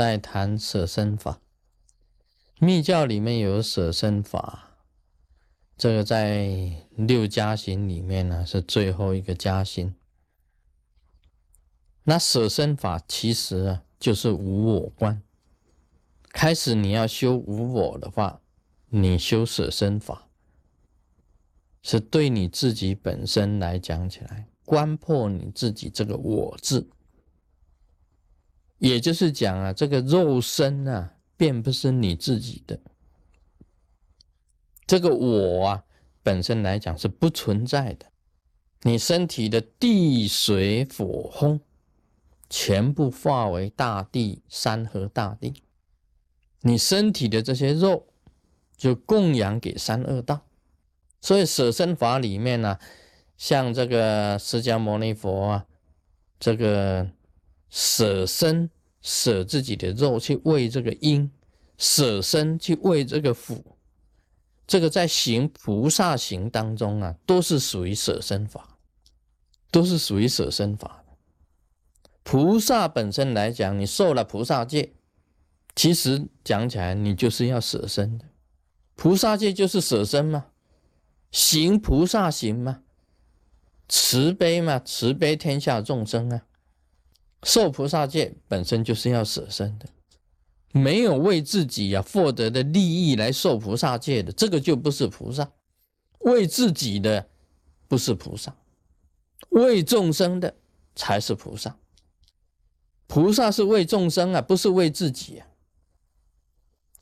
在谈舍身法。密教里面有舍身法，这个在六加行里面呢是最后一个加行。那舍身法其实啊就是无我观。开始你要修无我的话，你修舍身法，是对你自己本身来讲起来，观破你自己这个我字，也就是讲啊，这个肉身啊。并不是你自己的，这个我啊，本身来讲是不存在的。你身体的地水火风，全部化为大地山河大地，你身体的这些肉就供养给三恶道。所以舍身法里面呢，像这个释迦牟尼佛啊，这个舍身。舍自己的肉去喂这个因，舍身去喂这个福，这个在行菩萨行当中啊，都是属于舍身法，都是属于舍身法的。菩萨本身来讲，你受了菩萨戒，其实讲起来，你就是要舍身的。菩萨戒就是舍身嘛，行菩萨行嘛，慈悲嘛，慈悲天下众生啊。受菩萨戒本身就是要舍身的，没有为自己呀获得的利益来受菩萨戒的，这个就不是菩萨。为自己的不是菩萨，为众生的才是菩萨。菩萨是为众生啊，不是为自己啊。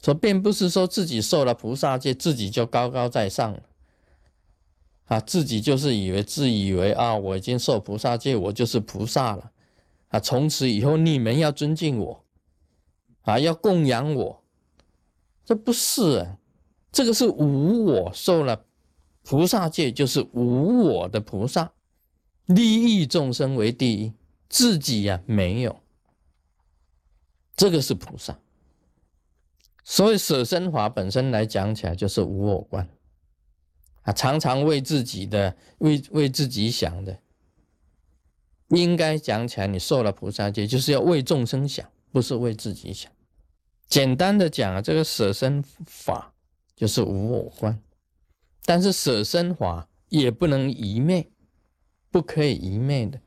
说并不是说自己受了菩萨戒，自己就高高在上了啊，自己就是以为自以为啊，我已经受菩萨戒，我就是菩萨了。啊！从此以后，你们要尊敬我，啊，要供养我，这不是啊，这个是无我，受了菩萨戒就是无我的菩萨，利益众生为第一，自己呀没有，这个是菩萨。所以舍身法本身来讲起来就是无我观，啊，常常为自己的为为自己想的。应该讲起来，你受了菩萨戒，就是要为众生想，不是为自己想。简单的讲啊，这个舍身法就是无我观，但是舍身法也不能一昧，不可以一昧的。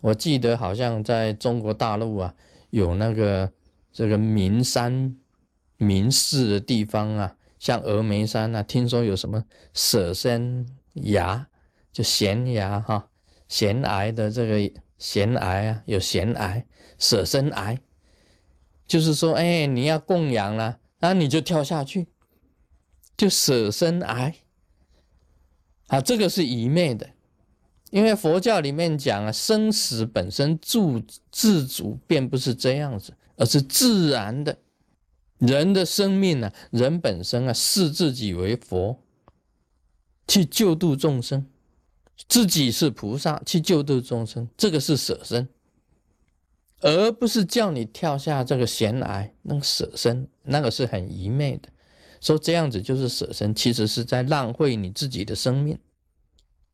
我记得好像在中国大陆啊，有那个这个名山名寺的地方啊，像峨眉山啊，听说有什么舍身崖，就悬崖哈。悬崖的这个悬崖啊，有悬崖，舍身崖，就是说，哎，你要供养了，那你就跳下去，就舍身崖啊，这个是愚昧的，因为佛教里面讲啊，生死本身自自主，便不是这样子，而是自然的。人的生命呢，人本身啊，视自己为佛，去救度众生。自己是菩萨去救度众生，这个是舍身，而不是叫你跳下这个悬崖。那个舍身，那个是很愚昧的。说这样子就是舍身，其实是在浪费你自己的生命。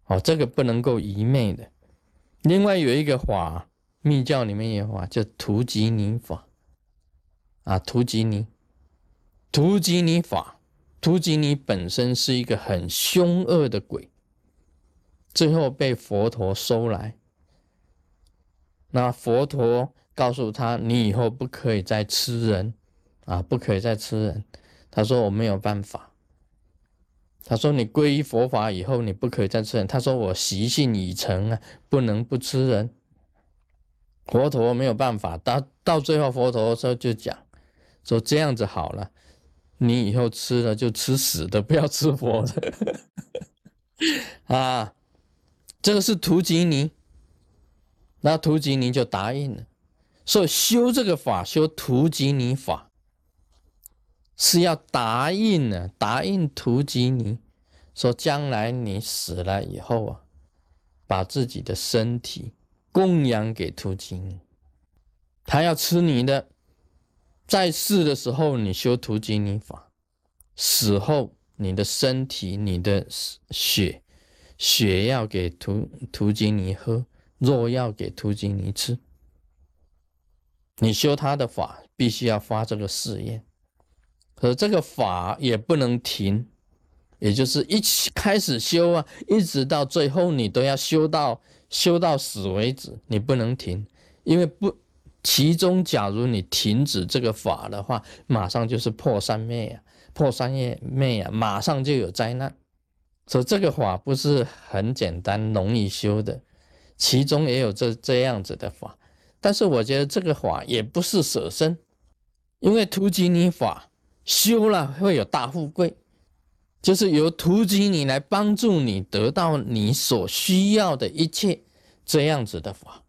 哦，这个不能够愚昧的。另外有一个法，密教里面也有法叫图吉尼法。啊，图吉尼，图吉尼法，图吉尼本身是一个很凶恶的鬼。最后被佛陀收来，那佛陀告诉他：“你以后不可以再吃人，啊，不可以再吃人。”他说：“我没有办法。”他说：“你皈依佛法以后，你不可以再吃人。”他说：“我习性已成啊，不能不吃人。”佛陀没有办法，到到最后，佛陀说就讲说这样子好了，你以后吃了就吃死的，不要吃活的 啊。这个是图吉尼，那图吉尼就答应了，所以修这个法，修图吉尼法，是要答应呢，答应图吉尼，说将来你死了以后啊，把自己的身体供养给图吉尼，他要吃你的，在世的时候你修图吉尼法，死后你的身体、你的血。血要给图图吉尼喝，肉要给图吉尼吃。你修他的法，必须要发这个誓愿，可这个法也不能停，也就是一起开始修啊，一直到最后你都要修到修到死为止，你不能停，因为不其中假如你停止这个法的话，马上就是破三灭啊，破三业灭啊，马上就有灾难。所以这个法不是很简单容易修的，其中也有这这样子的法。但是我觉得这个法也不是舍身，因为图吉尼法修了会有大富贵，就是由图吉尼来帮助你得到你所需要的一切这样子的法。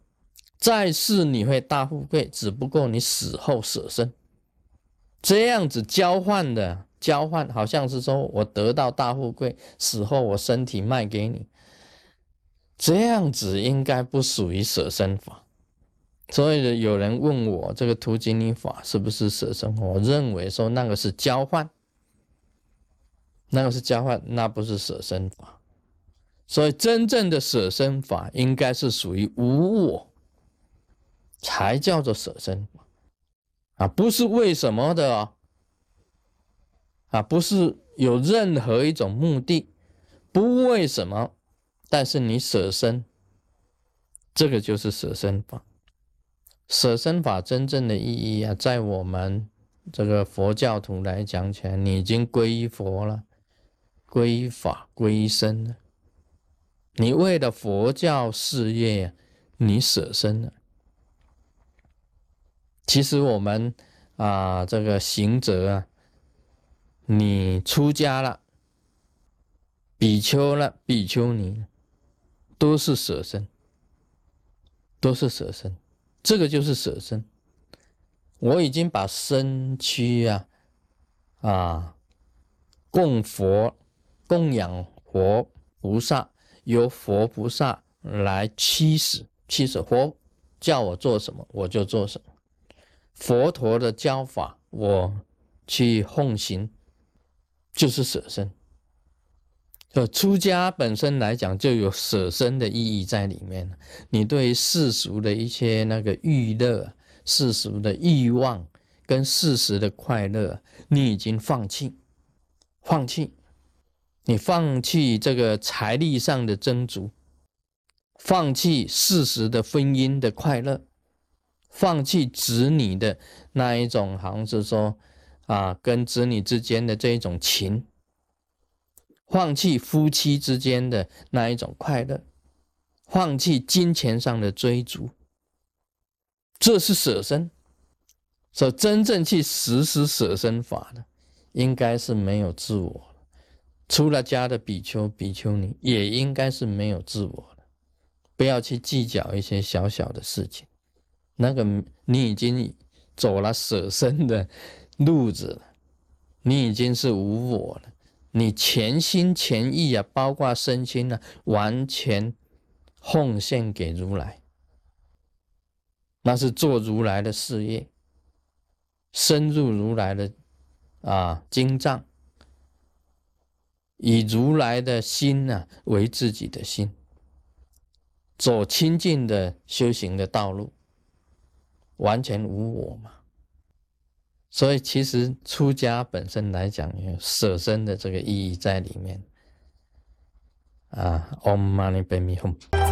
再世你会大富贵，只不过你死后舍身，这样子交换的交换，好像是说我得到大富贵，死后我身体卖给你，这样子应该不属于舍身法。所以有人问我这个图吉尼法是不是舍身？我认为说那个是交换，那个是交换，那不是舍身法。所以真正的舍身法应该是属于无我，才叫做舍身法啊，不是为什么的，啊，不是有任何一种目的，不为什么，但是你舍身，这个就是舍身法。舍身法真正的意义啊，在我们这个佛教徒来讲起来，你已经皈依佛了，皈依法，皈依身了。你为了佛教事业，你舍身了。其实我们啊，这个行者啊，你出家了，比丘了，比丘尼，都是舍身，都是舍身。这个就是舍身，我已经把身躯啊，啊，供佛、供养佛菩萨，由佛菩萨来驱使，驱使佛叫我做什么，我就做什么。佛陀的教法，我去奉行，就是舍身。呃，出家本身来讲就有舍身的意义在里面。你对世俗的一些那个欲乐、世俗的欲望跟世俗的快乐，你已经放弃，放弃，你放弃这个财力上的增足，放弃世俗的婚姻的快乐，放弃子女的那一种，好像是说啊，跟子女之间的这一种情。放弃夫妻之间的那一种快乐，放弃金钱上的追逐，这是舍身。所真正去实施舍身法的，应该是没有自我了。出了家的比丘、比丘尼，也应该是没有自我了。不要去计较一些小小的事情，那个你已经走了舍身的路子，你已经是无我了。你全心全意啊，包括身心呢，完全奉献给如来，那是做如来的事业，深入如来的啊经藏，以如来的心呢为自己的心，走清净的修行的道路，完全无我嘛。所以，其实出家本身来讲，有舍身的这个意义在里面。啊，Om Mani Padme Hum。